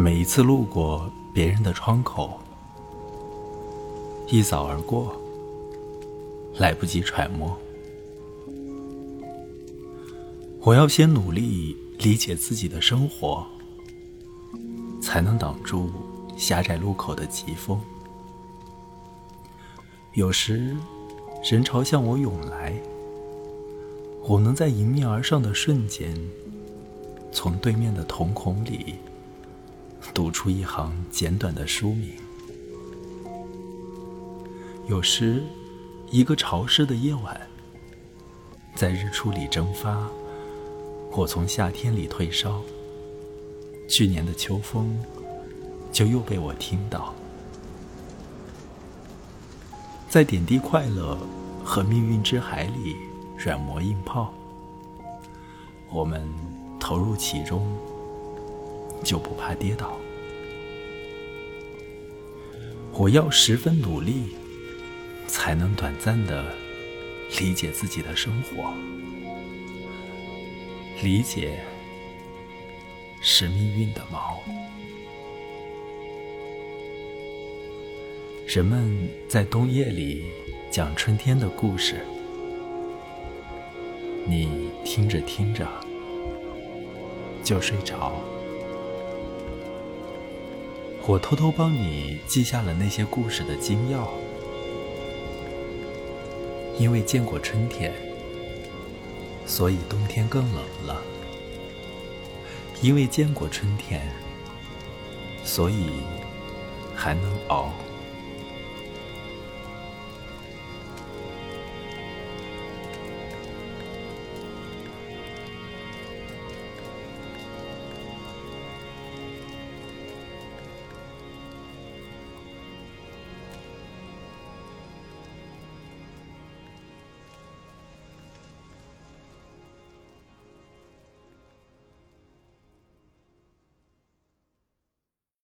每一次路过别人的窗口，一扫而过，来不及揣摩。我要先努力理解自己的生活，才能挡住狭窄路口的疾风。有时，人潮向我涌来，我能在迎面而上的瞬间，从对面的瞳孔里读出一行简短的书名。有时，一个潮湿的夜晚，在日出里蒸发。或从夏天里退烧，去年的秋风就又被我听到，在点滴快乐和命运之海里软磨硬泡，我们投入其中，就不怕跌倒。我要十分努力，才能短暂的理解自己的生活。理解是命运的锚。人们在冬夜里讲春天的故事，你听着听着就睡着。我偷偷帮你记下了那些故事的精要，因为见过春天。所以冬天更冷了，因为见过春天，所以还能熬。